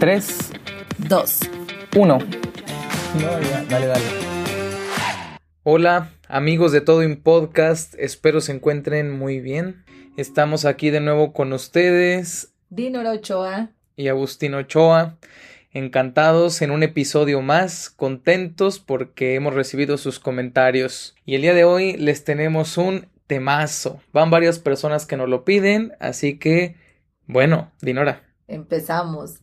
3, 2. 1. No, ya, dale, dale. Hola, amigos de Todo en Podcast, espero se encuentren muy bien. Estamos aquí de nuevo con ustedes Dinora Ochoa. y Agustín Ochoa. Encantados en un episodio más, contentos porque hemos recibido sus comentarios. Y el día de hoy les tenemos un temazo. Van varias personas que nos lo piden, así que, bueno, Dinora. Empezamos.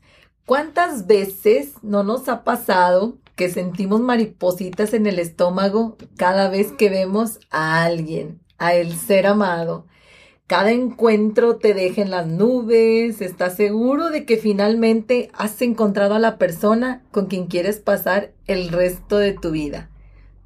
¿Cuántas veces no nos ha pasado que sentimos maripositas en el estómago cada vez que vemos a alguien, a el ser amado? Cada encuentro te deja en las nubes, estás seguro de que finalmente has encontrado a la persona con quien quieres pasar el resto de tu vida.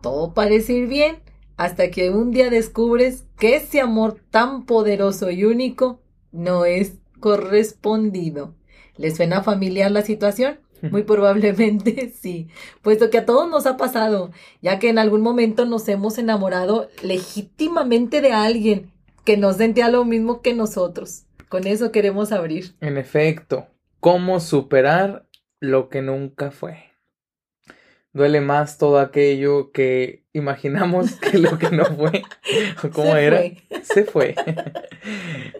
Todo parece ir bien hasta que un día descubres que ese amor tan poderoso y único no es correspondido. ¿Les suena familiar la situación? Muy probablemente sí, puesto que a todos nos ha pasado, ya que en algún momento nos hemos enamorado legítimamente de alguien que nos sentía lo mismo que nosotros. Con eso queremos abrir. En efecto, ¿cómo superar lo que nunca fue? Duele más todo aquello que imaginamos que lo que no fue. ¿O ¿Cómo Se era? fue. Se fue.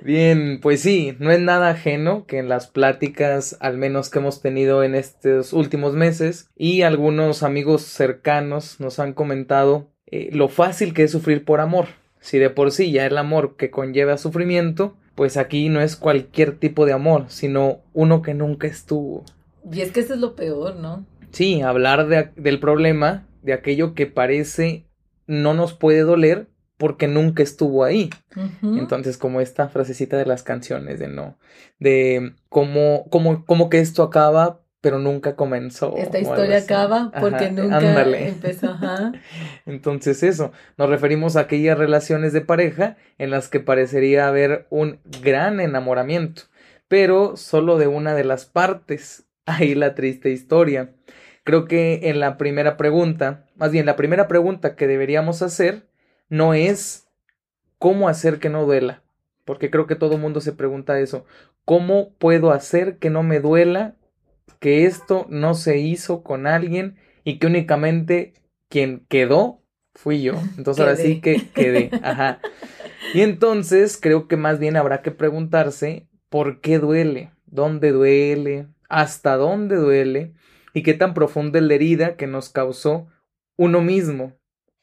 Bien, pues sí, no es nada ajeno que en las pláticas, al menos que hemos tenido en estos últimos meses, y algunos amigos cercanos nos han comentado eh, lo fácil que es sufrir por amor. Si de por sí ya el amor que conlleva sufrimiento, pues aquí no es cualquier tipo de amor, sino uno que nunca estuvo. Y es que eso es lo peor, ¿no? Sí, hablar de, del problema, de aquello que parece no nos puede doler porque nunca estuvo ahí. Entonces, como esta frasecita de las canciones, de no, de cómo, cómo, cómo que esto acaba, pero nunca comenzó. Esta historia acaba porque Ajá, nunca ándale. empezó. Ajá. Entonces, eso, nos referimos a aquellas relaciones de pareja en las que parecería haber un gran enamoramiento, pero solo de una de las partes. Ahí la triste historia. Creo que en la primera pregunta, más bien la primera pregunta que deberíamos hacer no es cómo hacer que no duela, porque creo que todo el mundo se pregunta eso. ¿Cómo puedo hacer que no me duela que esto no se hizo con alguien y que únicamente quien quedó fui yo? Entonces ahora sí que quedé. Ajá. Y entonces creo que más bien habrá que preguntarse por qué duele, dónde duele, hasta dónde duele y qué tan profunda es la herida que nos causó uno mismo.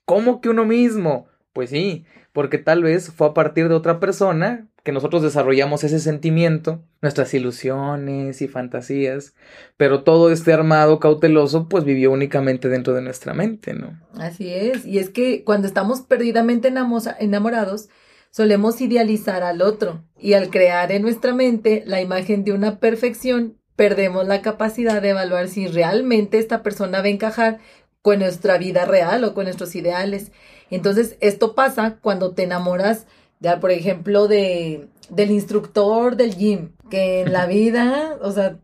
¿Cómo que uno mismo? Pues sí, porque tal vez fue a partir de otra persona que nosotros desarrollamos ese sentimiento, nuestras ilusiones y fantasías, pero todo este armado cauteloso pues vivió únicamente dentro de nuestra mente, ¿no? Así es. Y es que cuando estamos perdidamente enamo- enamorados, solemos idealizar al otro. Y al crear en nuestra mente la imagen de una perfección, perdemos la capacidad de evaluar si realmente esta persona va a encajar con nuestra vida real o con nuestros ideales. Entonces, esto pasa cuando te enamoras, de, por ejemplo, de, del instructor del gym, que en la vida, o sea,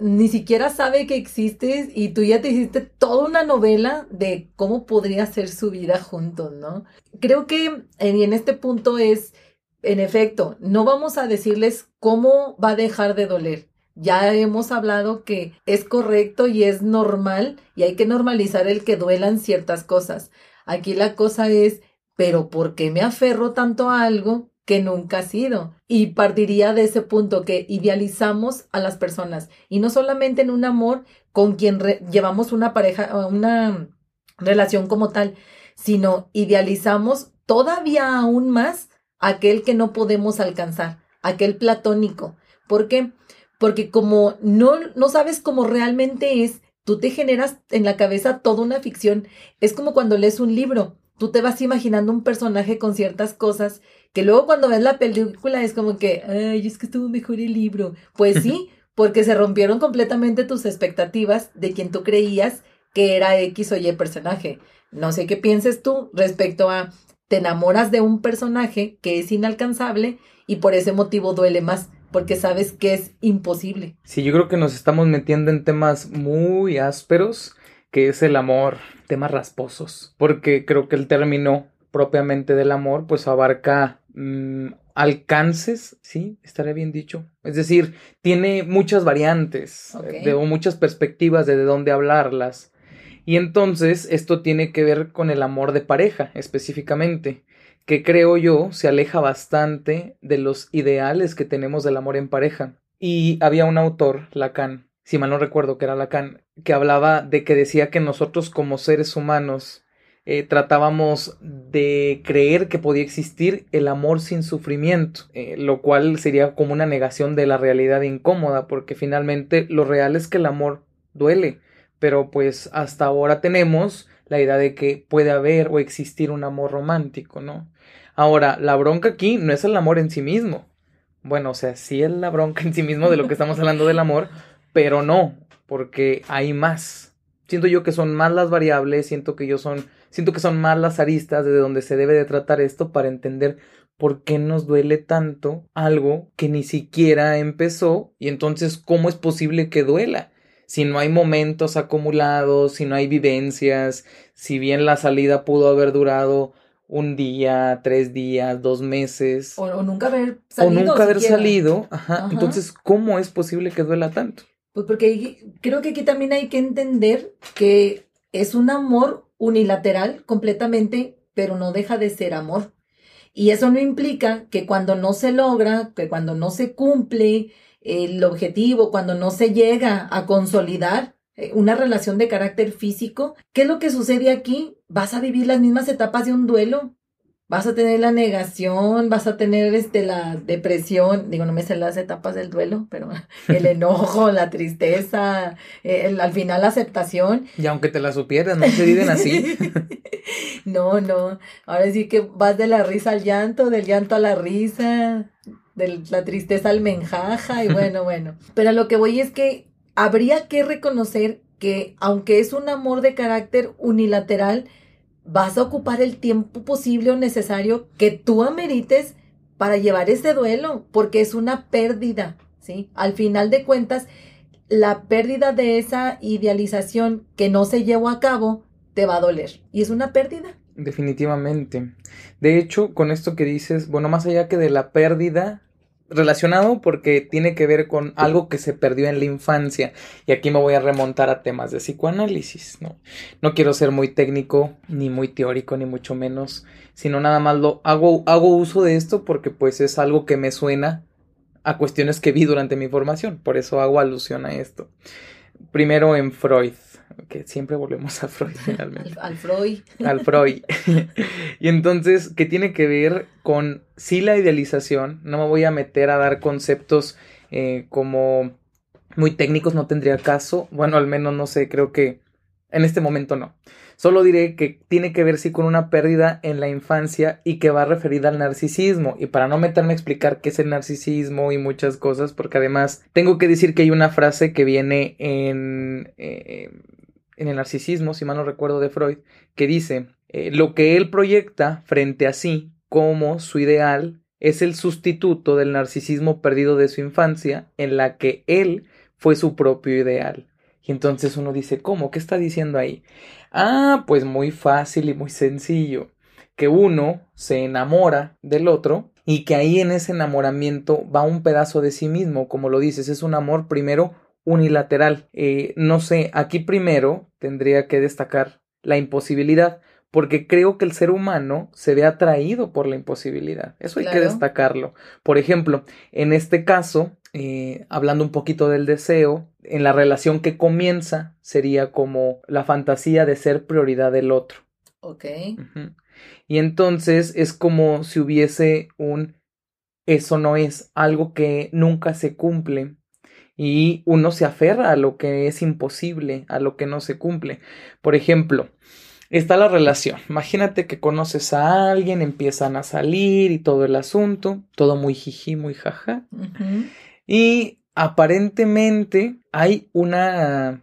ni siquiera sabe que existes y tú ya te hiciste toda una novela de cómo podría ser su vida juntos, ¿no? Creo que en, en este punto es, en efecto, no vamos a decirles cómo va a dejar de doler. Ya hemos hablado que es correcto y es normal y hay que normalizar el que duelan ciertas cosas. Aquí la cosa es, pero ¿por qué me aferro tanto a algo que nunca ha sido? Y partiría de ese punto que idealizamos a las personas y no solamente en un amor con quien llevamos una pareja, una relación como tal, sino idealizamos todavía aún más aquel que no podemos alcanzar, aquel platónico. ¿Por qué? Porque como no, no sabes cómo realmente es, tú te generas en la cabeza toda una ficción. Es como cuando lees un libro, tú te vas imaginando un personaje con ciertas cosas que luego cuando ves la película es como que, ay, es que estuvo mejor el libro. Pues sí, porque se rompieron completamente tus expectativas de quien tú creías que era X o Y personaje. No sé qué pienses tú respecto a te enamoras de un personaje que es inalcanzable y por ese motivo duele más, porque sabes que es imposible. Sí, yo creo que nos estamos metiendo en temas muy ásperos, que es el amor, temas rasposos, porque creo que el término propiamente del amor, pues abarca mm, alcances, sí, estaría bien dicho. Es decir, tiene muchas variantes de, o muchas perspectivas de, de dónde hablarlas. Y entonces esto tiene que ver con el amor de pareja específicamente, que creo yo se aleja bastante de los ideales que tenemos del amor en pareja. Y había un autor, Lacan, si mal no recuerdo que era Lacan, que hablaba de que decía que nosotros como seres humanos eh, tratábamos de creer que podía existir el amor sin sufrimiento, eh, lo cual sería como una negación de la realidad incómoda, porque finalmente lo real es que el amor duele, pero pues hasta ahora tenemos la idea de que puede haber o existir un amor romántico, ¿no? Ahora, la bronca aquí no es el amor en sí mismo. Bueno, o sea, sí es la bronca en sí mismo de lo que estamos hablando del amor, pero no, porque hay más. Siento yo que son más las variables, siento que yo son, siento que son más las aristas de donde se debe de tratar esto para entender por qué nos duele tanto algo que ni siquiera empezó y entonces cómo es posible que duela. Si no hay momentos acumulados, si no hay vivencias, si bien la salida pudo haber durado un día, tres días, dos meses. O, nunca haber salido. O nunca haber salido. Ajá. Entonces, ¿cómo es posible que duela tanto? Pues porque creo que aquí también hay que entender que es un amor unilateral completamente, pero no deja de ser amor. Y eso no implica que cuando no se logra, que cuando no se cumple el objetivo, cuando no se llega a consolidar una relación de carácter físico, ¿qué es lo que sucede aquí? Vas a vivir las mismas etapas de un duelo vas a tener la negación, vas a tener este, la depresión, digo, no me sé las etapas del duelo, pero el enojo, la tristeza, el, al final la aceptación. Y aunque te la supieras, no se viven así. no, no, ahora sí que vas de la risa al llanto, del llanto a la risa, de la tristeza al menjaja, y bueno, bueno. Pero lo que voy es que habría que reconocer que aunque es un amor de carácter unilateral, vas a ocupar el tiempo posible o necesario que tú amerites para llevar ese duelo, porque es una pérdida, ¿sí? Al final de cuentas, la pérdida de esa idealización que no se llevó a cabo te va a doler y es una pérdida. Definitivamente. De hecho, con esto que dices, bueno, más allá que de la pérdida, relacionado porque tiene que ver con algo que se perdió en la infancia. Y aquí me voy a remontar a temas de psicoanálisis, ¿no? No quiero ser muy técnico, ni muy teórico, ni mucho menos, sino nada más lo hago, hago uso de esto porque pues es algo que me suena a cuestiones que vi durante mi formación. Por eso hago alusión a esto. Primero en Freud que siempre volvemos a Freud finalmente. Al, Freud. Al Freud. y entonces, ¿qué tiene que ver con sí la idealización? No me voy a meter a dar conceptos eh, como muy técnicos, no tendría caso. Bueno, al menos no sé, creo que en este momento no. Solo diré que tiene que ver sí con una pérdida en la infancia y que va referida al narcisismo. Y para no meterme a explicar qué es el narcisismo y muchas cosas, porque además tengo que decir que hay una frase que viene en, eh, en el narcisismo, si mal no recuerdo, de Freud, que dice, eh, lo que él proyecta frente a sí como su ideal es el sustituto del narcisismo perdido de su infancia, en la que él fue su propio ideal. Y entonces uno dice, ¿cómo? ¿Qué está diciendo ahí? Ah, pues muy fácil y muy sencillo. Que uno se enamora del otro y que ahí en ese enamoramiento va un pedazo de sí mismo, como lo dices, es un amor primero unilateral. Eh, no sé, aquí primero tendría que destacar la imposibilidad, porque creo que el ser humano se ve atraído por la imposibilidad. Eso hay que destacarlo. Por ejemplo, en este caso, eh, hablando un poquito del deseo, en la relación que comienza sería como la fantasía de ser prioridad del otro. Ok. Y entonces es como si hubiese un eso no es algo que nunca se cumple y uno se aferra a lo que es imposible, a lo que no se cumple. Por ejemplo, está la relación. Imagínate que conoces a alguien, empiezan a salir y todo el asunto, todo muy jiji, muy jaja. Y aparentemente hay una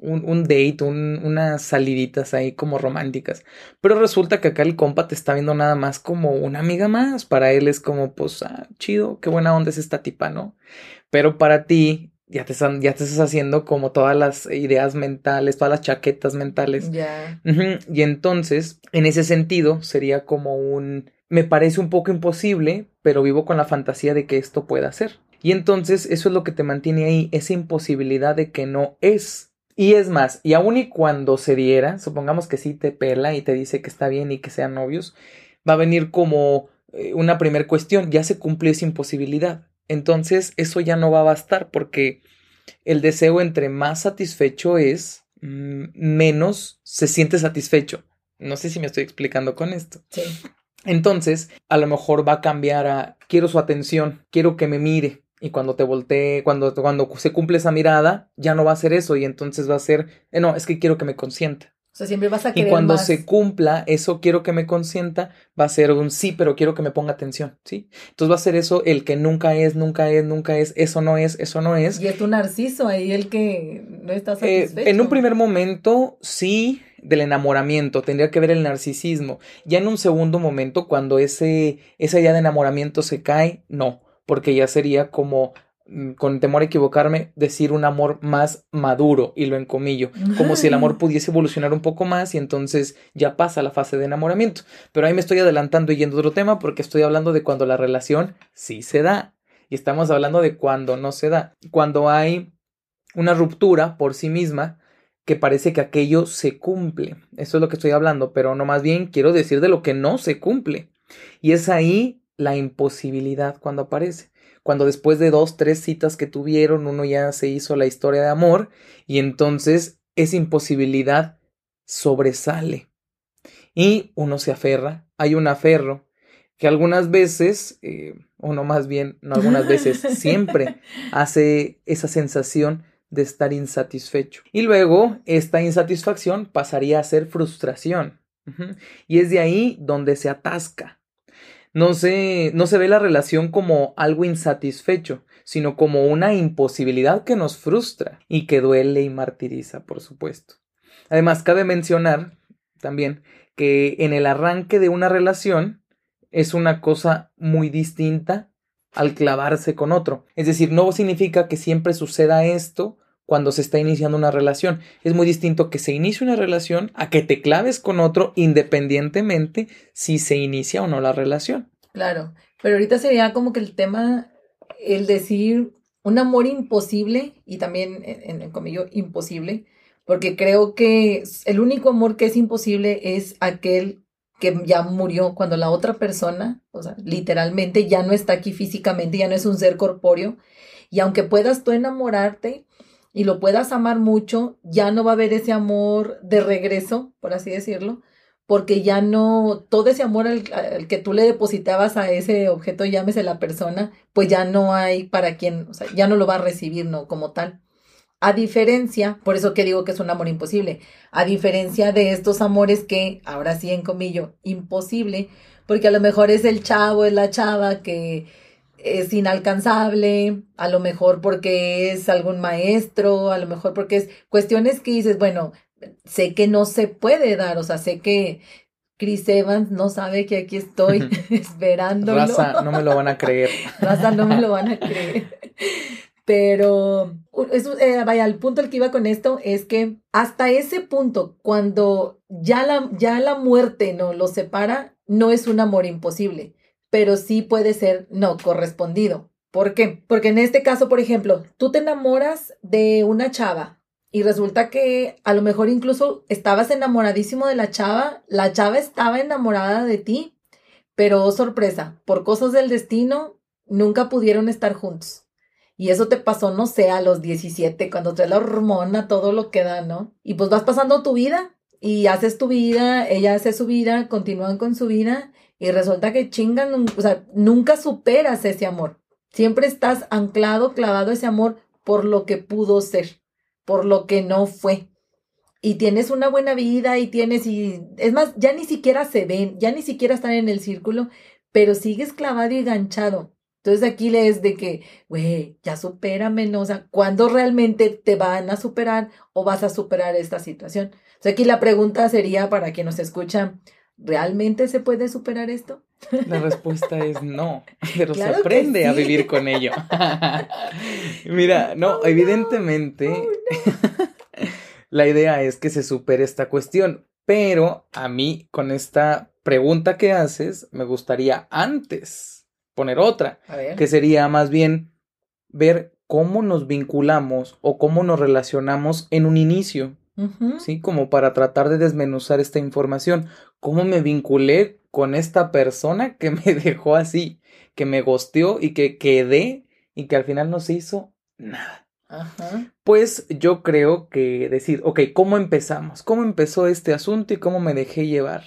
un, un, date, unas saliditas ahí como románticas. Pero resulta que acá el compa te está viendo nada más como una amiga más. Para él es como, pues, ah, chido, qué buena onda es esta tipa, ¿no? Pero para ti ya te, están, ya te estás haciendo como todas las ideas mentales, todas las chaquetas mentales. Ya. Y entonces, en ese sentido, sería como un me parece un poco imposible, pero vivo con la fantasía de que esto pueda ser. Y entonces eso es lo que te mantiene ahí, esa imposibilidad de que no es. Y es más, y aun y cuando se diera, supongamos que sí te pela y te dice que está bien y que sean novios, va a venir como eh, una primera cuestión, ya se cumplió esa imposibilidad. Entonces eso ya no va a bastar porque el deseo entre más satisfecho es, mm, menos se siente satisfecho. No sé si me estoy explicando con esto. Sí. Entonces, a lo mejor va a cambiar a quiero su atención, quiero que me mire. Y cuando te voltee, cuando, cuando se cumple esa mirada, ya no va a ser eso. Y entonces va a ser, eh, no, es que quiero que me consienta. O sea, siempre vas a querer Y cuando más. se cumpla eso, quiero que me consienta, va a ser un sí, pero quiero que me ponga atención, ¿sí? Entonces va a ser eso el que nunca es, nunca es, nunca es, eso no es, eso no es. Y es tu narciso ahí el que no está Eh, satisfecho. en un primer momento, sí, del enamoramiento, tendría que ver el narcisismo. Ya en un segundo momento, cuando ese, esa idea de enamoramiento se cae, no, porque ya sería como, mm, con temor a equivocarme, decir un amor más maduro, y lo encomillo, como si el amor pudiese evolucionar un poco más y entonces ya pasa la fase de enamoramiento. Pero ahí me estoy adelantando y yendo a otro tema porque estoy hablando de cuando la relación sí se da. Y estamos hablando de cuando no se da. Cuando hay una ruptura por sí misma que parece que aquello se cumple. Eso es lo que estoy hablando, pero no más bien quiero decir de lo que no se cumple. Y es ahí la imposibilidad cuando aparece. Cuando después de dos, tres citas que tuvieron, uno ya se hizo la historia de amor y entonces esa imposibilidad sobresale. Y uno se aferra, hay un aferro que algunas veces, eh, o no más bien, no algunas veces, siempre hace esa sensación de estar insatisfecho. Y luego esta insatisfacción pasaría a ser frustración. Y es de ahí donde se atasca. No se, no se ve la relación como algo insatisfecho, sino como una imposibilidad que nos frustra y que duele y martiriza, por supuesto. Además, cabe mencionar también que en el arranque de una relación es una cosa muy distinta al clavarse con otro. Es decir, no significa que siempre suceda esto cuando se está iniciando una relación. Es muy distinto que se inicie una relación a que te claves con otro independientemente si se inicia o no la relación. Claro, pero ahorita sería como que el tema, el decir un amor imposible y también en, en comillo imposible, porque creo que el único amor que es imposible es aquel que ya murió cuando la otra persona, o sea, literalmente ya no está aquí físicamente, ya no es un ser corpóreo, y aunque puedas tú enamorarte y lo puedas amar mucho, ya no va a haber ese amor de regreso, por así decirlo, porque ya no, todo ese amor al, que tú le depositabas a ese objeto, llámese la persona, pues ya no hay para quien, o sea, ya no lo va a recibir, ¿no? Como tal. A diferencia, por eso que digo que es un amor imposible, a diferencia de estos amores que, ahora sí en comillo, imposible, porque a lo mejor es el chavo, es la chava que es inalcanzable, a lo mejor porque es algún maestro, a lo mejor porque es cuestiones que dices, bueno, sé que no se puede dar, o sea, sé que Chris Evans no sabe que aquí estoy esperándolo. Raza, no me lo van a creer. Raza, no me lo van a creer. Pero, eh, vaya, el punto al que iba con esto es que hasta ese punto, cuando ya la, ya la muerte no lo separa, no es un amor imposible, pero sí puede ser no correspondido. ¿Por qué? Porque en este caso, por ejemplo, tú te enamoras de una chava y resulta que a lo mejor incluso estabas enamoradísimo de la chava, la chava estaba enamorada de ti, pero oh, sorpresa, por cosas del destino, nunca pudieron estar juntos. Y eso te pasó, no sé, a los 17, cuando traes la hormona, todo lo que da, ¿no? Y pues vas pasando tu vida y haces tu vida, ella hace su vida, continúan con su vida y resulta que chingan, o sea, nunca superas ese amor. Siempre estás anclado, clavado ese amor por lo que pudo ser, por lo que no fue. Y tienes una buena vida y tienes, y es más, ya ni siquiera se ven, ya ni siquiera están en el círculo, pero sigues clavado y ganchado. Entonces aquí le es de que, güey, ya supérame, ¿no? O sea, ¿cuándo realmente te van a superar o vas a superar esta situación? O sea, aquí la pregunta sería para quien nos escucha, ¿realmente se puede superar esto? La respuesta es no, pero claro se aprende sí. a vivir con ello. Mira, no, oh, evidentemente no. Oh, no. la idea es que se supere esta cuestión, pero a mí con esta pregunta que haces, me gustaría antes poner otra, que sería más bien ver cómo nos vinculamos o cómo nos relacionamos en un inicio, ¿sí? Como para tratar de desmenuzar esta información. ¿Cómo me vinculé con esta persona que me dejó así, que me gosteó y que quedé y que al final no se hizo nada? Ajá. Pues yo creo que decir, ok, ¿cómo empezamos? ¿Cómo empezó este asunto y cómo me dejé llevar?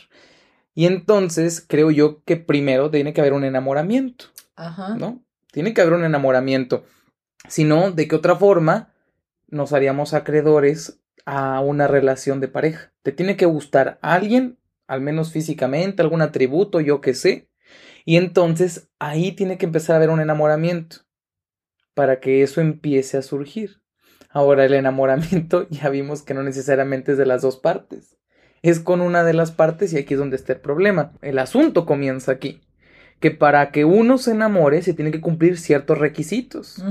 Y entonces creo yo que primero tiene que haber un enamoramiento, Ajá. ¿no? Tiene que haber un enamoramiento. Si no, ¿de qué otra forma nos haríamos acreedores a una relación de pareja? Te tiene que gustar alguien, al menos físicamente, algún atributo, yo qué sé. Y entonces ahí tiene que empezar a haber un enamoramiento para que eso empiece a surgir. Ahora el enamoramiento ya vimos que no necesariamente es de las dos partes. Es con una de las partes y aquí es donde está el problema. El asunto comienza aquí. Que para que uno se enamore se tienen que cumplir ciertos requisitos.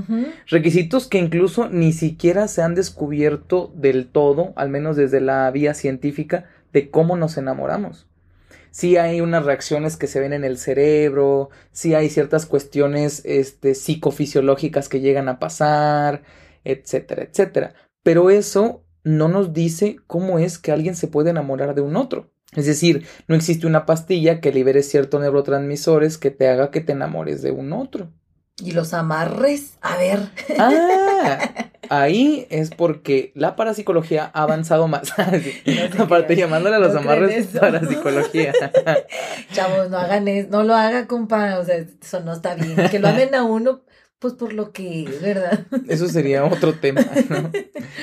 Requisitos que incluso ni siquiera se han descubierto del todo, al menos desde la vía científica, de cómo nos enamoramos. Sí hay unas reacciones que se ven en el cerebro, sí hay ciertas cuestiones este, psicofisiológicas que llegan a pasar, etcétera, etcétera. Pero eso no nos dice cómo es que alguien se puede enamorar de un otro. Es decir, no existe una pastilla que libere ciertos neurotransmisores que te haga que te enamores de un otro. Y los amarres. A ver. Ah, ahí es porque la parapsicología ha avanzado más. No Aparte, llamándole a los No amarres parapsicología. Chavos, no hagan eso. No lo haga, compa. O sea, eso no está bien. Que lo amen a uno, pues por lo que es, ¿verdad? Eso sería otro tema, ¿no?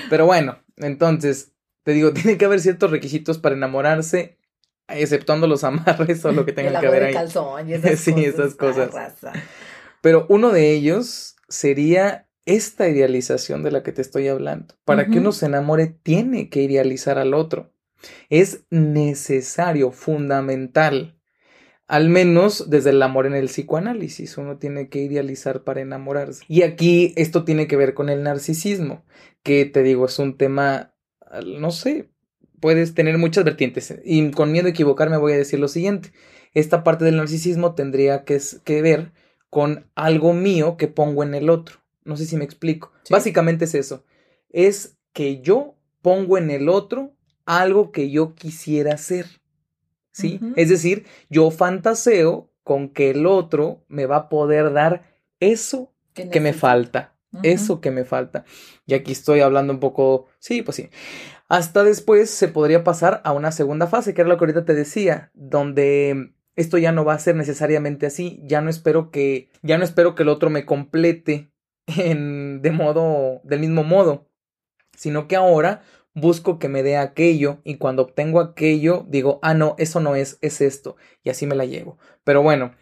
Pero bueno, entonces, te digo, tiene que haber ciertos requisitos para enamorarse, exceptuando los amarres o lo que tenga que ver ahí. calzón y esas Sí, cosas. esas cosas. Ah, raza. Pero uno de ellos sería esta idealización de la que te estoy hablando. Para que uno se enamore, tiene que idealizar al otro. Es necesario, fundamental. Al menos desde el amor en el psicoanálisis, uno tiene que idealizar para enamorarse. Y aquí esto tiene que ver con el narcisismo, que te digo, es un tema, no sé, puedes tener muchas vertientes. Y con miedo a equivocarme voy a decir lo siguiente. Esta parte del narcisismo tendría que, que ver con algo mío que pongo en el otro. No sé si me explico. Sí. Básicamente es eso. Es que yo pongo en el otro algo que yo quisiera ser. ¿Sí? Es decir, yo fantaseo con que el otro me va a poder dar eso que me necesito. Eso que me falta. Y aquí estoy hablando un poco, sí, pues sí. Hasta después se podría pasar a una segunda fase, que era lo que ahorita te decía, donde esto ya no va a ser necesariamente así. Ya no espero que, ya no espero que el otro me complete en, de modo, del mismo modo, sino que ahora busco que me dé aquello y cuando obtengo aquello digo, ah, no, eso no es, es esto, y así me la llevo. Pero bueno,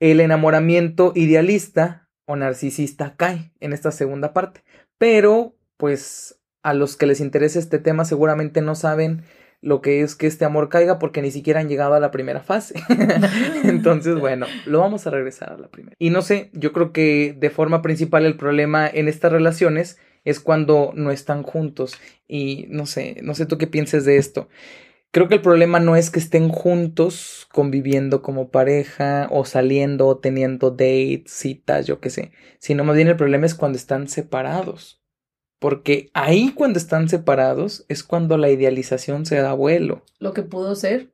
el enamoramiento idealista o narcisista cae en esta segunda parte, pero pues a los que les interesa este tema seguramente no saben lo que es que este amor caiga porque ni siquiera han llegado a la primera fase. Entonces, bueno, lo vamos a regresar a la primera. Y no sé, yo creo que de forma principal el problema en estas relaciones es cuando no están juntos. Y no sé, no sé tú qué pienses de esto. Creo que el problema no es que estén juntos conviviendo como pareja o saliendo o teniendo dates, citas, yo qué sé, sino más bien el problema es cuando están separados. Porque ahí cuando están separados es cuando la idealización se da vuelo. Lo que pudo ser.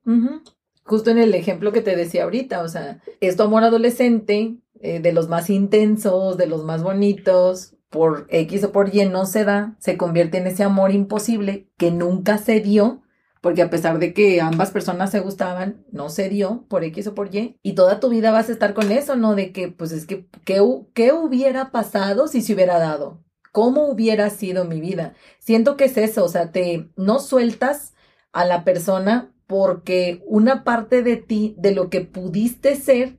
Justo en el ejemplo que te decía ahorita, o sea, es tu amor adolescente, eh, de los más intensos, de los más bonitos, por X o por Y no se da, se convierte en ese amor imposible que nunca se dio, porque a pesar de que ambas personas se gustaban, no se dio por X o por Y, y toda tu vida vas a estar con eso, ¿no? De que, pues es que, ¿qué, qué hubiera pasado si se hubiera dado? ¿Cómo hubiera sido mi vida? Siento que es eso, o sea, te no sueltas a la persona porque una parte de ti, de lo que pudiste ser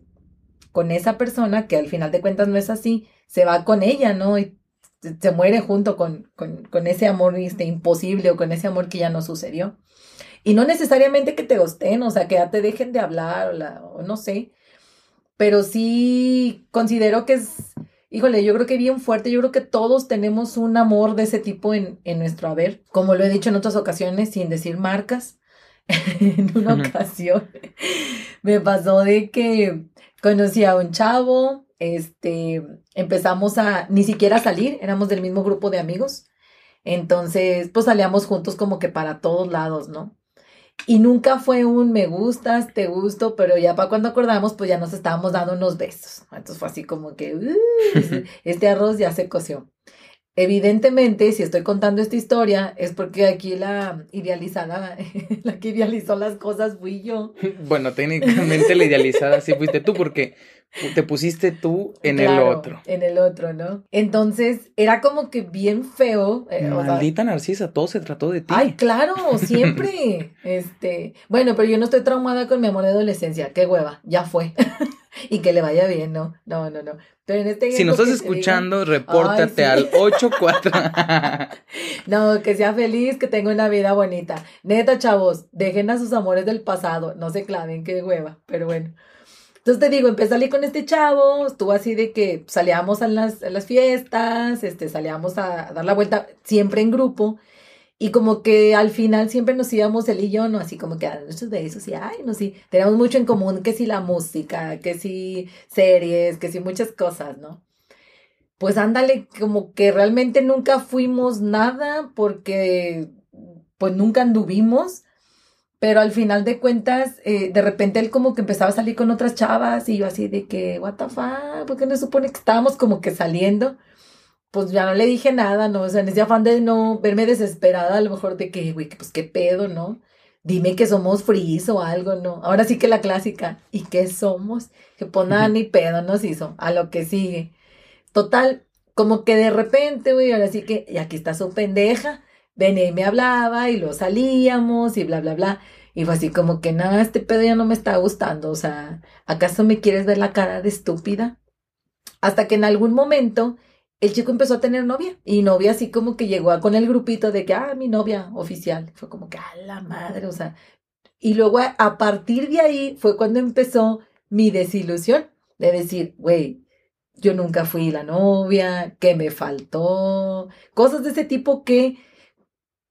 con esa persona, que al final de cuentas no es así, se va con ella, ¿no? Y se muere junto con, con, con ese amor este, imposible o con ese amor que ya no sucedió. Y no necesariamente que te gusten, o sea, que ya te dejen de hablar o, la- o no sé, pero sí considero que es, híjole, yo creo que bien fuerte, yo creo que todos tenemos un amor de ese tipo en, en nuestro haber, como lo he dicho en otras ocasiones, sin decir marcas, en una ocasión me pasó de que conocí a un chavo, este, empezamos a ni siquiera salir, éramos del mismo grupo de amigos. Entonces, pues salíamos juntos como que para todos lados, ¿no? Y nunca fue un me gustas, te gusto, pero ya para cuando acordamos, pues ya nos estábamos dando unos besos. Entonces fue así como que, uh, este arroz ya se coció. Evidentemente, si estoy contando esta historia, es porque aquí la idealizada, la que idealizó las cosas fui yo. Bueno, técnicamente la idealizada sí fuiste tú, porque te pusiste tú en el otro. En el otro, ¿no? Entonces, era como que bien feo. Eh, Maldita Narcisa, todo se trató de ti. Ay, claro, siempre. este, bueno, pero yo no estoy traumada con mi amor de adolescencia. Qué hueva, ya fue. y que le vaya bien, ¿no? No, no, no. Pero en este Si nos estás escuchando, repórtate al 84. no, que sea feliz, que tenga una vida bonita. Neta, chavos, dejen a sus amores del pasado, no se claven, qué hueva, pero bueno. Entonces te digo, empecé a salir con este chavo, estuvo así de que salíamos a las, fiestas, este, salíamos a dar la vuelta siempre en grupo. Y como que al final siempre nos íbamos él y yo, ¿no? Así como que a ah, muchos de esos, y ay, no, sí, tenemos mucho en común, que sí la música, que sí series, que sí muchas cosas, ¿no? Pues ándale, como que realmente nunca fuimos nada porque pues nunca anduvimos, pero al final de cuentas, eh, de repente él como que empezaba a salir con otras chavas y yo así de que, what the fuck, ¿por qué no supone que estábamos como que saliendo? pues ya no le dije nada, ¿no? O sea, en ese afán de no verme desesperada, a lo mejor de que, güey, pues qué pedo, ¿no? Dime que somos fríos o algo, ¿no? Ahora sí que la clásica, ¿y qué somos? Que pues nada, ni pedo nos hizo, a lo que sigue. Total, como que de repente, güey, ahora sí que, y aquí está su pendeja, y me hablaba y lo salíamos y bla, bla, bla. Y fue así como que, nada, este pedo ya no me está gustando, o sea, ¿acaso me quieres ver la cara de estúpida? Hasta que en algún momento el chico empezó a tener novia y novia así como que llegó con el grupito de que, ah, mi novia oficial. Fue como que, a la madre, o sea. Y luego a, partir de ahí fue cuando empezó mi desilusión de decir, güey, yo nunca fui la novia, que me faltó, cosas de ese tipo que,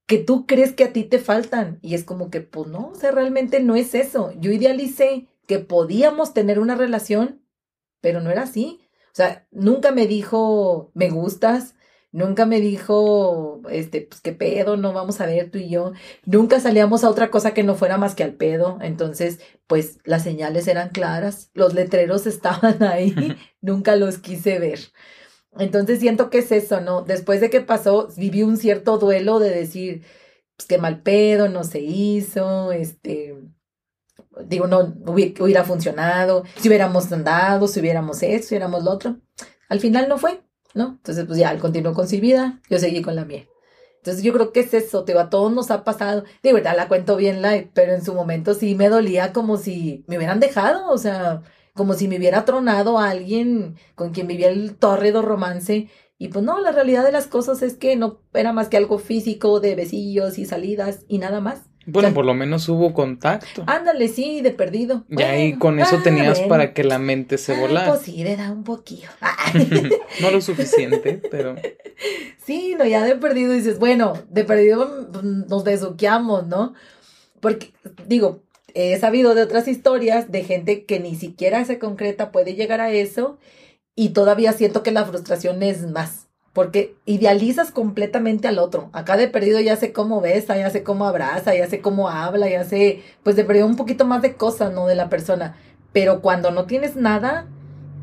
que tú crees que a ti te faltan. Y es como que, pues no, o sea, realmente no es eso. Yo idealicé que podíamos tener una relación, pero no era así. O sea, nunca me dijo, me gustas, nunca me dijo, este, pues qué pedo, no vamos a ver tú y yo. Nunca salíamos a otra cosa que no fuera más que al pedo. Entonces, pues las señales eran claras, los letreros estaban ahí, nunca los quise ver. Entonces siento que es eso, ¿no? Después de que pasó, viví un cierto duelo de decir, pues qué mal pedo, no se hizo, este, digo, no hubiera funcionado, si hubiéramos andado, si hubiéramos esto, si hubiéramos lo otro. Al final no fue, ¿no? Entonces, pues ya, él continuó con su vida, yo seguí con la mía. Entonces, yo creo que es eso, te digo, a todos nos ha pasado. De verdad, la cuento bien light, pero en su momento sí me dolía como si me hubieran dejado, o sea, como si me hubiera tronado a alguien con quien vivía el tórrido romance. Y pues no, la realidad de las cosas es que no era más que algo físico, de besillos y salidas y nada más. Bueno, por lo menos hubo contacto. Ándale, sí, de perdido. Y ahí con eso ah, tenías para que la mente se volara. Pues sí, da un poquillo. no lo suficiente, pero. Sí, no, ya de perdido dices, bueno, de perdido nos besuqueamos, ¿no? Porque, digo, he sabido de otras historias de gente que ni siquiera se concreta, puede llegar a eso, y todavía siento que la frustración es más porque idealizas completamente al otro. Acá de perdido ya sé cómo besa, ya sé cómo abraza, ya sé cómo habla, ya sé, pues de perdido un poquito más de cosas, ¿no? De la persona. Pero cuando no tienes nada,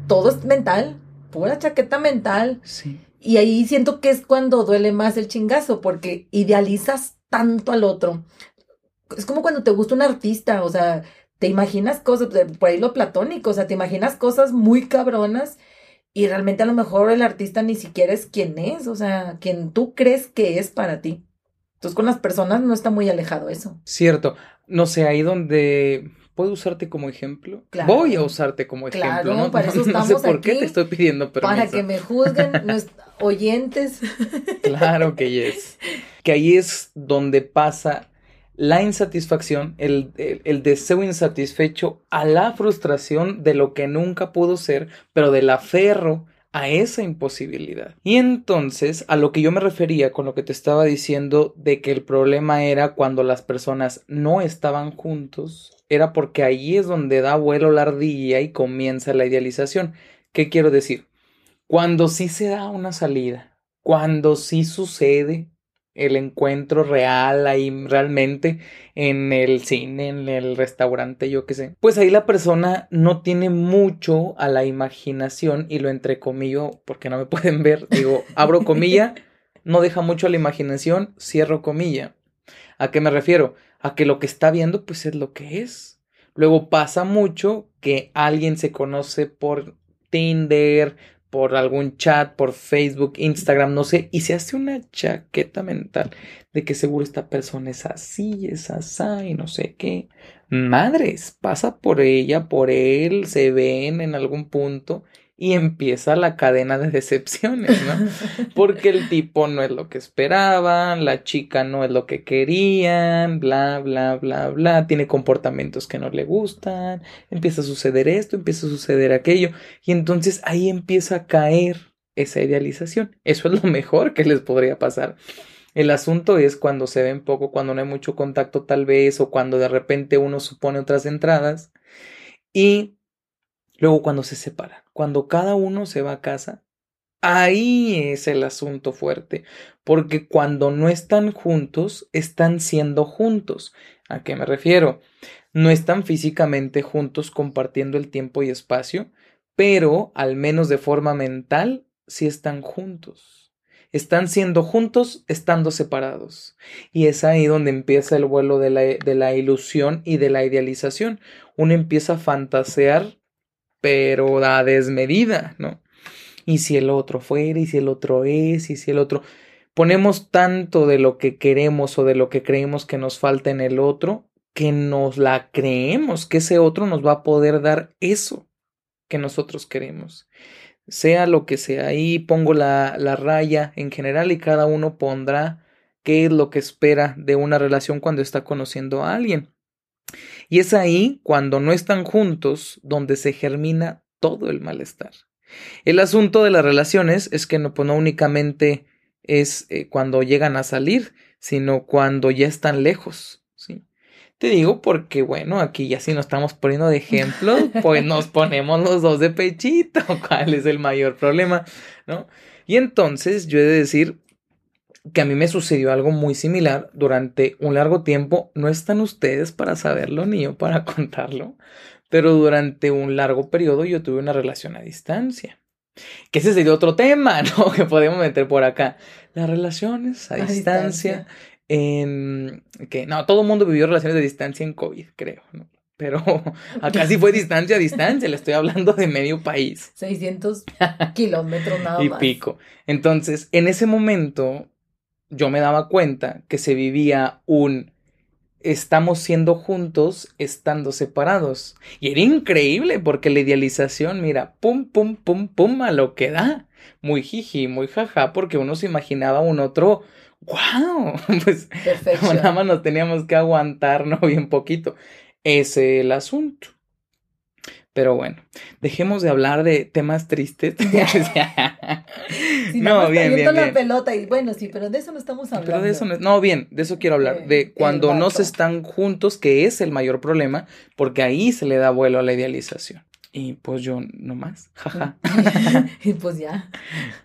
todo es mental, pura chaqueta mental. Sí. Y ahí siento que es cuando duele más el chingazo, porque idealizas tanto al otro. Es como cuando te gusta un artista, o sea, te imaginas cosas, por ahí lo platónico, o sea, te imaginas cosas muy cabronas y realmente a lo mejor el artista ni siquiera es quien es, o sea, quien tú crees que es para ti. Entonces con las personas no está muy alejado eso. Cierto. No sé, ahí donde puedo usarte como ejemplo. Voy a usarte como ejemplo, ¿no? Para eso estamos no sé por qué te estoy pidiendo permiso. Para que me juzguen los oyentes. Claro que es. Que ahí es donde pasa la insatisfacción, el, deseo insatisfecho a la frustración de lo que nunca pudo ser, pero del aferro a esa imposibilidad. Y entonces, a lo que yo me refería con lo que te estaba diciendo de que el problema era cuando las personas no estaban juntos, era porque ahí es donde da vuelo la ardilla y comienza la idealización. ¿Qué quiero decir? Cuando sí se da una salida, cuando sí sucede el encuentro real ahí realmente en el cine, en el restaurante, yo qué sé. Pues ahí la persona no tiene mucho a la imaginación y lo entrecomillo porque no me pueden ver, digo, abro comilla, no deja mucho a la imaginación, cierro comilla. ¿A qué me refiero? A que lo que está viendo pues es lo que es. Luego pasa mucho que alguien se conoce por Tinder, por algún chat, por Facebook, Instagram, no sé, y se hace una chaqueta mental de que seguro esta persona es así, es así, y no sé qué. Madres, pasa por ella, por él, se ven en algún punto y empieza la cadena de decepciones, ¿no? Porque el tipo no es lo que esperaban, la chica no es lo que querían, bla, bla, bla, bla, tiene comportamientos que no le gustan, empieza a suceder esto, empieza a suceder aquello, y entonces ahí empieza a caer esa idealización. Eso es lo mejor que les podría pasar. El asunto es cuando se ven poco, cuando no hay mucho contacto tal vez, o cuando de repente uno supone otras entradas, y luego cuando se separan cuando cada uno se va a casa, ahí es el asunto fuerte, porque cuando no están juntos, están siendo juntos. ¿A qué me refiero? No están físicamente juntos compartiendo el tiempo y espacio, pero al menos de forma mental, sí están juntos. Están siendo juntos, estando separados. Y es ahí donde empieza el vuelo de la, de la ilusión y de la idealización. Uno empieza a fantasear pero da desmedida, ¿no? Y si el otro fuera, y si el otro es, y si el otro... Ponemos tanto de lo que queremos o de lo que creemos que nos falta en el otro, que nos la creemos, que ese otro nos va a poder dar eso que nosotros queremos. Sea lo que sea, ahí pongo la, la raya en general y cada uno pondrá qué es lo que espera de una relación cuando está conociendo a alguien. Y es ahí, cuando no están juntos, donde se germina todo el malestar. El asunto de las relaciones es que no, pues no únicamente es eh, cuando llegan a salir, sino cuando ya están lejos. ¿sí? Te digo porque, bueno, aquí ya si nos estamos poniendo de ejemplo, pues nos ponemos los dos de pechito. ¿Cuál es el mayor problema? ¿No? Y entonces yo he de decir, que a mí me sucedió algo muy similar durante un largo tiempo. No están ustedes para saberlo ni yo para contarlo, pero durante un largo periodo yo tuve una relación a distancia. Que ese sería otro tema, ¿no? Que podemos meter por acá. Las relaciones a, distancia, en que no, todo el mundo vivió relaciones de distancia en COVID, creo, ¿no? Pero acá sí fue distancia a distancia, le estoy hablando de medio país. 600 kilómetros nada más. Y pico. Entonces, en ese momento, yo me daba cuenta que se vivía un estamos siendo juntos estando separados. Y era increíble porque la idealización, mira, pum, pum, pum, pum, a lo que da. Muy jiji, muy jaja, porque uno se imaginaba un otro, wow, pues nada más nos teníamos que aguantar, ¿no? Bien poquito. Ese es el asunto. Pero bueno, dejemos de hablar de temas tristes. no, bien, bien, la pelota y bueno, sí, pero de eso no estamos hablando. Pero de eso no, no bien, de eso quiero hablar, de cuando no se están juntos, que es el mayor problema, porque ahí se le da vuelo a la idealización. Y pues yo no más, jaja. y pues ya.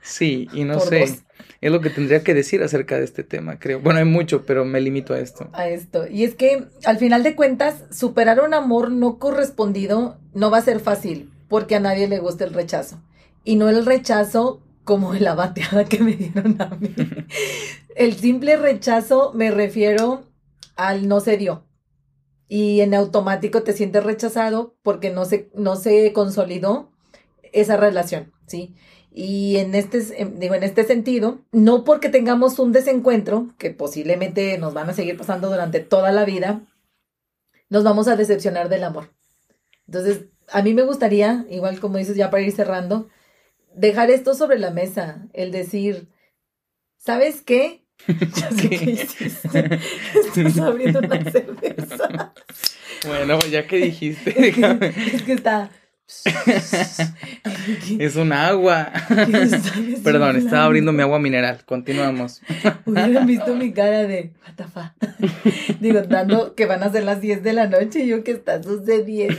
Sí, y no sé. Es lo que tendría que decir acerca de este tema, creo. Bueno, hay mucho, pero me limito a esto. A esto. Y es que al final de cuentas, superar un amor no correspondido no va a ser fácil, porque a nadie le gusta el rechazo. Y no el rechazo como la bateada que me dieron a mí. el simple rechazo me refiero al no se dio. Y en automático te sientes rechazado porque no se, no se consolidó esa relación, ¿sí? Y en este, digo, en este sentido, no porque tengamos un desencuentro, que posiblemente nos van a seguir pasando durante toda la vida, nos vamos a decepcionar del amor. Entonces, a mí me gustaría, igual como dices, ya para ir cerrando, dejar esto sobre la mesa, el decir, ¿sabes qué? Ya sé qué hiciste. Estás abriendo una cerveza. Bueno, pues ya que dijiste, es que está es un agua. Perdón, estaba abriendo mi agua mineral. Continuamos. Hubieran visto mi cara de what Digo, dando que van a ser las 10 de la noche y yo que está sucediendo.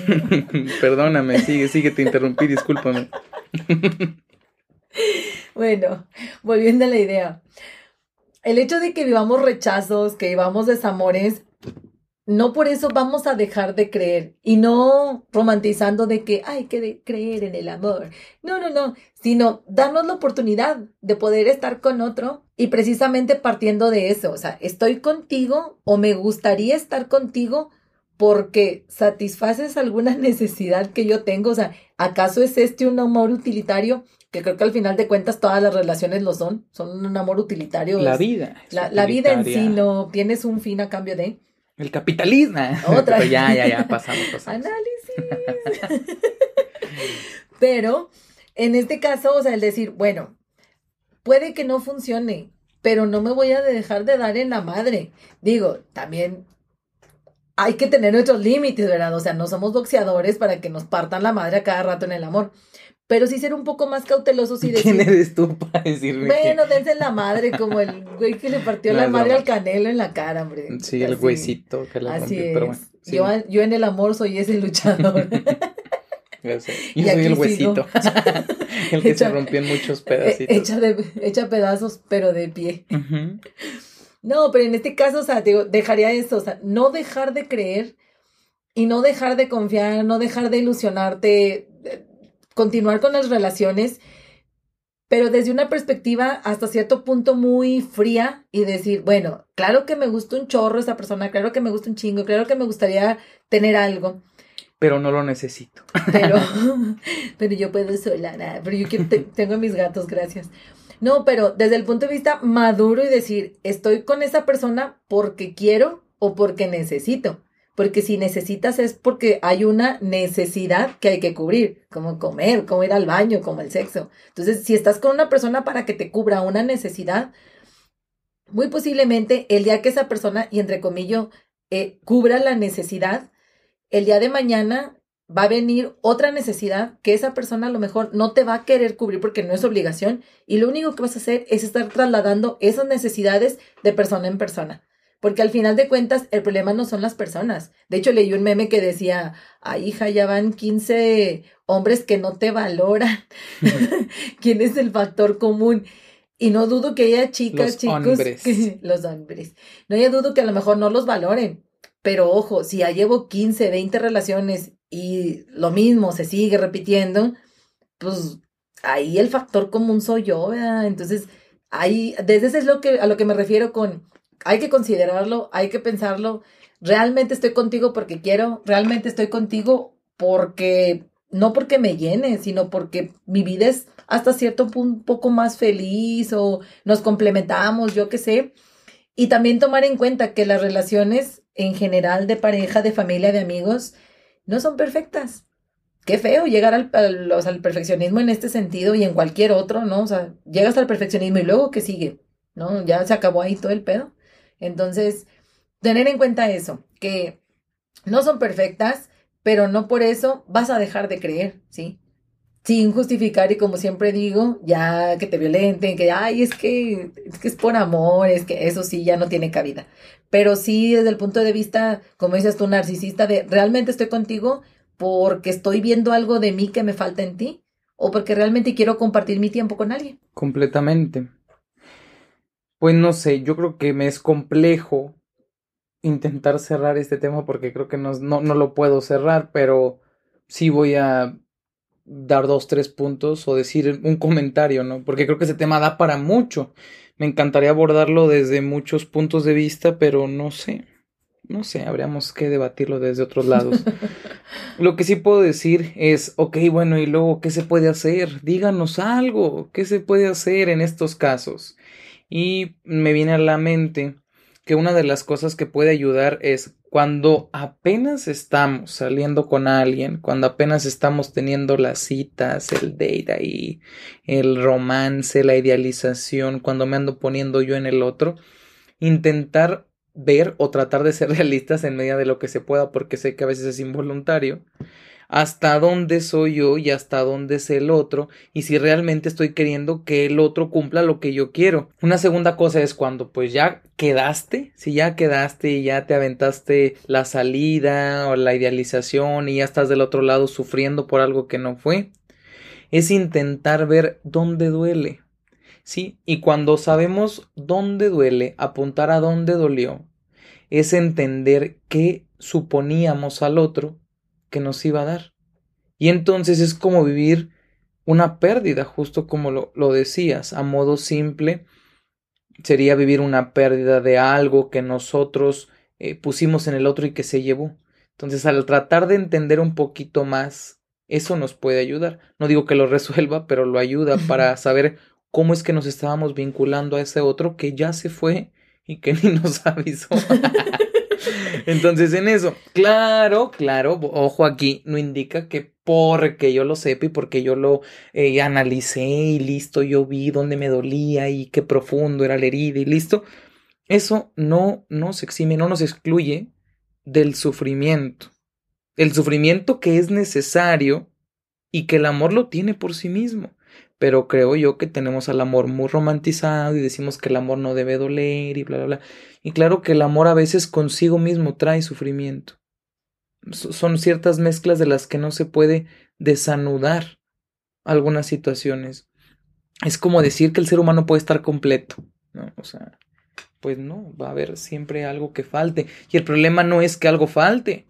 Perdóname, sigue, sigue, te interrumpí, discúlpame. bueno, volviendo a la idea. El hecho de que vivamos rechazos, que vivamos desamores, no por eso vamos a dejar de creer y no romantizando de que hay que creer en el amor. No, no, no, sino darnos la oportunidad de poder estar con otro y precisamente partiendo de eso, o sea, estoy contigo o me gustaría estar contigo porque satisfaces alguna necesidad que yo tengo, o sea, ¿acaso es este un amor utilitario? Que creo que al final de cuentas todas las relaciones lo son, son un amor utilitario. La vida. La, la vida en sí no tienes un fin a cambio de... El capitalismo. Otra. ya, ya, ya, pasamos, pasamos. Análisis. pero en este caso, o sea, el decir, bueno, puede que no funcione, pero no me voy a dejar de dar en la madre. Digo, también hay que tener nuestros límites, ¿verdad? O sea, no somos boxeadores para que nos partan la madre a cada rato en el amor pero sí ser un poco más cautelosos y decir... ¿Quién eres tú para decirme Bueno, dense la madre, como el güey que le partió la madre al canelo en la cara, hombre. Sí, el güeycito que la Así rompió, pero bueno. Yo, yo, en el amor soy ese luchador. Yo soy el huesito. el que se rompió en muchos pedacitos. Echa, de, echa pedazos, pero de pie. No, pero en este caso, o sea, digo, dejaría eso, o sea, no dejar de creer y no dejar de confiar, no dejar de ilusionarte continuar con las relaciones, pero desde una perspectiva hasta cierto punto muy fría y decir, bueno, claro que me gusta un chorro esa persona, claro que me gusta un chingo, claro que me gustaría tener algo. Pero no lo necesito. Pero, pero yo puedo sola, nada, pero yo tengo mis gatos, gracias. No, pero desde el punto de vista maduro y decir, estoy con esa persona porque quiero o porque necesito porque si necesitas es porque hay una necesidad que hay que cubrir, como comer, como ir al baño, como el sexo. Entonces, si estás con una persona para que te cubra una necesidad, muy posiblemente el día que esa persona, y entre comillas, eh, cubra la necesidad, el día de mañana va a venir otra necesidad que esa persona a lo mejor no te va a querer cubrir porque no es obligación y lo único que vas a hacer es estar trasladando esas necesidades de persona en persona. Porque al final de cuentas, el problema no son las personas. De hecho, leí un meme que decía, ay, hija, ya van 15 hombres que no te valoran. ¿Quién es el factor común? Y no dudo que haya chicas, los chicos, hombres. los hombres. No haya dudo que a lo mejor no los valoren. Pero ojo, si ya llevo 15, 20 relaciones y lo mismo se sigue repitiendo, pues ahí el factor común soy yo, ¿verdad? Entonces, ahí, desde ese es lo que, a lo que me refiero con hay que considerarlo, hay que pensarlo. Realmente estoy contigo porque quiero, realmente estoy contigo porque, no porque me llene, sino porque mi vida es hasta cierto punto un poco más feliz o nos complementamos, yo qué sé. Y también tomar en cuenta que las relaciones en general de pareja, de familia, de amigos, no son perfectas. Qué feo llegar al, al perfeccionismo en este sentido y en cualquier otro, ¿no? O sea, llegas al perfeccionismo y luego, ¿qué sigue? ¿No? Ya se acabó ahí todo el pedo. Entonces, tener en cuenta eso, que no son perfectas, pero no por eso vas a dejar de creer, ¿sí? Sin justificar y como siempre digo, ya que te violenten, que, ay, es que, es que es por amor, es que eso sí ya no tiene cabida. Pero sí desde el punto de vista, como dices tú, narcisista, de realmente estoy contigo porque estoy viendo algo de mí que me falta en ti o porque realmente quiero compartir mi tiempo con alguien. Completamente. Pues no sé, yo creo que me es complejo intentar cerrar este tema porque creo que no, no, no lo puedo cerrar, pero sí voy a dar dos, tres puntos o decir un comentario, ¿no? Porque creo que ese tema da para mucho. Me encantaría abordarlo desde muchos puntos de vista, pero no sé. No sé, habríamos que debatirlo desde otros lados. Lo que sí puedo decir es, ok, bueno, y luego, ¿qué se puede hacer? Díganos algo, ¿qué se puede hacer en estos casos? Y me viene a la mente que una de las cosas que puede ayudar es cuando apenas estamos saliendo con alguien, cuando apenas estamos teniendo las citas, el date ahí, el romance, la idealización, cuando me ando poniendo yo en el otro, intentar ver o tratar de ser realistas en medida de lo que se pueda, porque sé que a veces es involuntario, hasta dónde soy yo y hasta dónde es el otro y si realmente estoy queriendo que el otro cumpla lo que yo quiero. Una segunda cosa es cuando pues ya quedaste, si ya quedaste y ya te aventaste la salida o la idealización y ya estás del otro lado sufriendo por algo que no fue, es intentar ver dónde duele. Sí, y cuando sabemos dónde duele, apuntar a dónde dolió, es entender qué suponíamos al otro que nos iba a dar. Y entonces es como vivir una pérdida, justo como lo, lo, decías, a modo simple, sería vivir una pérdida de algo que nosotros eh, pusimos en el otro y que se llevó. Entonces, al tratar de entender un poquito más, eso nos puede ayudar. No digo que lo resuelva, pero lo ayuda para saber cómo es que nos estábamos vinculando a ese otro que ya se fue y que ni nos avisó. Entonces, en eso, claro, claro, ojo aquí, no indica que porque yo lo sepa y porque yo lo eh, analicé y listo, yo vi dónde me dolía y qué profundo era la herida y listo. Eso no nos exime, no nos excluye del sufrimiento. El sufrimiento que es necesario y que el amor lo tiene por sí mismo pero creo yo que tenemos al amor muy romantizado y decimos que el amor no debe doler y bla, bla, bla. Y claro que el amor a veces consigo mismo trae sufrimiento. Son ciertas mezclas de las que no se puede desanudar algunas situaciones. Es como decir que el ser humano puede estar completo, ¿no? O sea, pues no, va a haber siempre algo que falte. Y el problema no es que algo falte.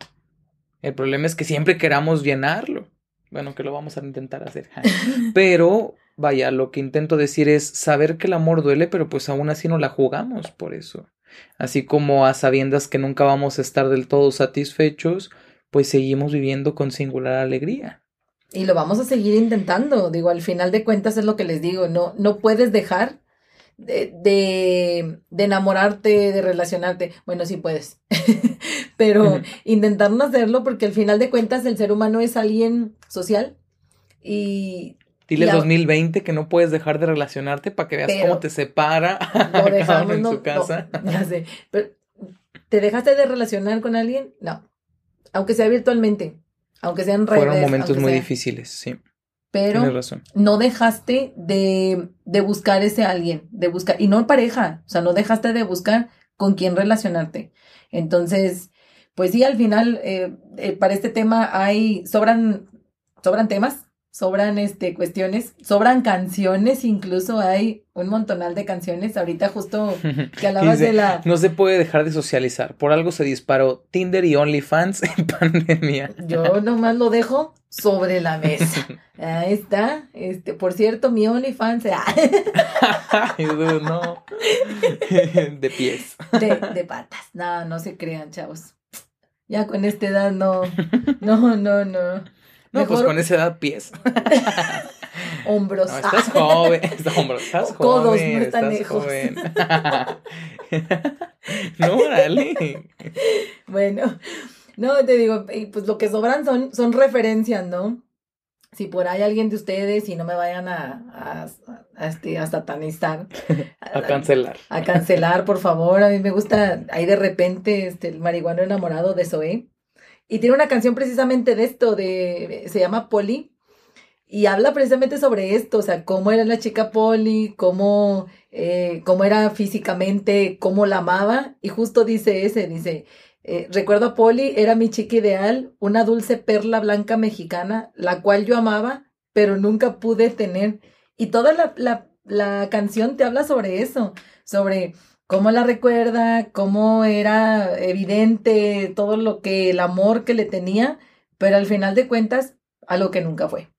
El problema es que siempre queramos llenarlo. Bueno, que lo vamos a intentar hacer. Pero, vaya, lo que intento decir es saber que el amor duele, pero pues aún así no la jugamos por eso. Así como a sabiendas que nunca vamos a estar del todo satisfechos, pues seguimos viviendo con singular alegría. Y lo vamos a seguir intentando. Digo, al final de cuentas es lo que les digo, no, no puedes dejar de, de, enamorarte, de relacionarte. Bueno, sí puedes, pero intentar no hacerlo porque al final de cuentas el ser humano es alguien social y... Dile 2020 que no puedes dejar de relacionarte para que veas cómo te separa lo dejamos, en su casa. ya sé, pero ¿te dejaste de relacionar con alguien? No, aunque sea virtualmente, aunque sean redes. Fueron momentos muy difíciles, sí pero no dejaste de, de, buscar ese alguien, de buscar, y no pareja, o sea, no dejaste de buscar con quién relacionarte. Entonces, pues sí, al final, eh, eh, para este tema hay, sobran, sobran temas, sobran este, cuestiones, sobran canciones, incluso hay un montonal de canciones. Ahorita justo que hablabas de la... No se puede dejar de socializar. Por algo se disparó Tinder y OnlyFans en pandemia. Yo nomás lo dejo sobre la mesa. Ahí está. Este, por cierto, mi OnlyFans. no. De pies. De, de patas. No, no se crean, chavos. Ya con esta edad no. No, no, no. No, pues con esa edad pies. hombros. No, estás joven, estás, hombros, estás Codos, joven, no están lejos. Joven. no, dale. Bueno, no, te digo, pues lo que sobran son, son referencias, ¿no? Si por ahí alguien de ustedes y no me vayan a, a, a, este, a satanizar. a cancelar. A, cancelar, por favor. A mí me gusta ahí de repente este, el marihuano enamorado de Zoe. Y tiene una canción precisamente de esto, de, se llama Polly, y habla precisamente sobre esto, o sea, cómo era la chica Polly, cómo, eh, cómo era físicamente, cómo la amaba, y justo dice ese, dice, eh, recuerdo a Polly, era mi chica ideal, una dulce perla blanca mexicana, la cual yo amaba, pero nunca pude tener. Y toda la, la, la canción te habla sobre eso, sobre cómo la recuerda, cómo era evidente todo lo que el amor que le tenía, pero al final de cuentas, algo que nunca fue.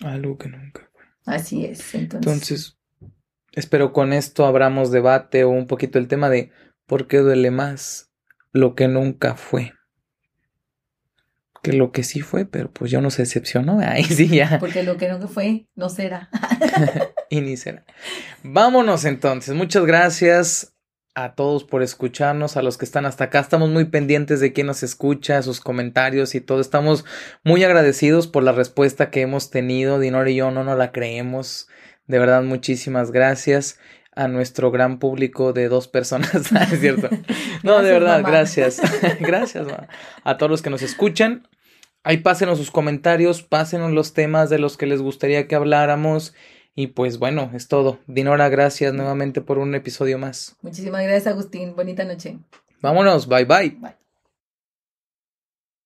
Algo que nunca fue. Así es. Entonces, entonces espero con esto abramos debate o un poquito el tema de por qué duele más lo que nunca fue que lo que sí fue, pero pues yo no se decepcionó. Ahí sí ya. Porque lo que no fue, no será. y ni será. Vámonos entonces. Muchas gracias a todos por escucharnos, a los que están hasta acá. Estamos muy pendientes de quién nos escucha, sus comentarios y todo. Estamos muy agradecidos por la respuesta que hemos tenido. Dinor y yo no nos la creemos. De verdad, muchísimas gracias a nuestro gran público de dos personas, es cierto. No, de verdad, gracias. gracias a todos los que nos escuchan Ahí pásenos sus comentarios, pásenos los temas de los que les gustaría que habláramos. Y pues bueno, es todo. Dinora, gracias nuevamente por un episodio más. Muchísimas gracias, Agustín. Bonita noche. Vámonos, bye bye. Bye.